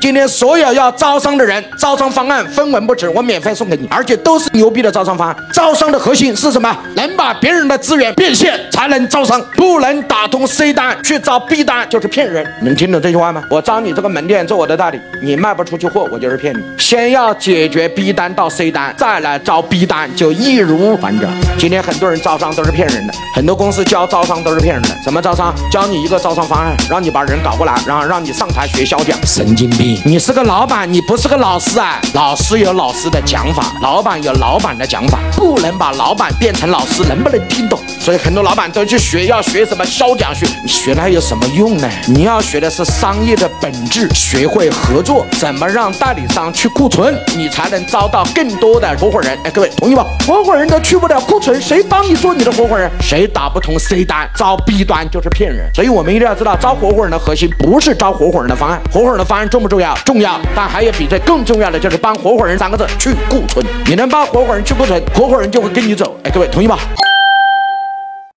今天所有要招商的人，招商方案分文不值，我免费送给你，而且都是牛逼的招商方案。招商的核心是什么？能把别人的资源变现，才能招商。不能打通 C 单去招 B 单，就是骗人。能听懂这句话吗？我招你这个门店做我的代理，你卖不出去货，我就是骗你。先要解决 B 单到 C 单，再来招 B 单，就易如反掌。今天很多人招商都是骗人的，很多公司教招商都是骗人的。什么招商？教你一个招商方案，让你把人搞过来，然后让你上台学销讲，神经病。你是个老板，你不是个老师啊！老师有老师的讲法，老板有老板的讲法，不能把老板变成老师，能不能听懂？所以很多老板都去学，要学什么销讲学，你学它有什么用呢？你要学的是商业的本质，学会合作，怎么让代理商去库存，你才能招到更多的合伙人。哎，各位同意吧？合伙人都去不了库存，谁帮你做你的合伙人？谁打不通 C 单，招 B 端就是骗人。所以我们一定要知道，招合伙人的核心不是招合伙人的方案，合伙人的方案重不重要？重要，但还有比这更重要的，就是帮合伙人三个字去库存。你能帮合伙人去库存，合伙人就会跟你走。哎，各位同意吗？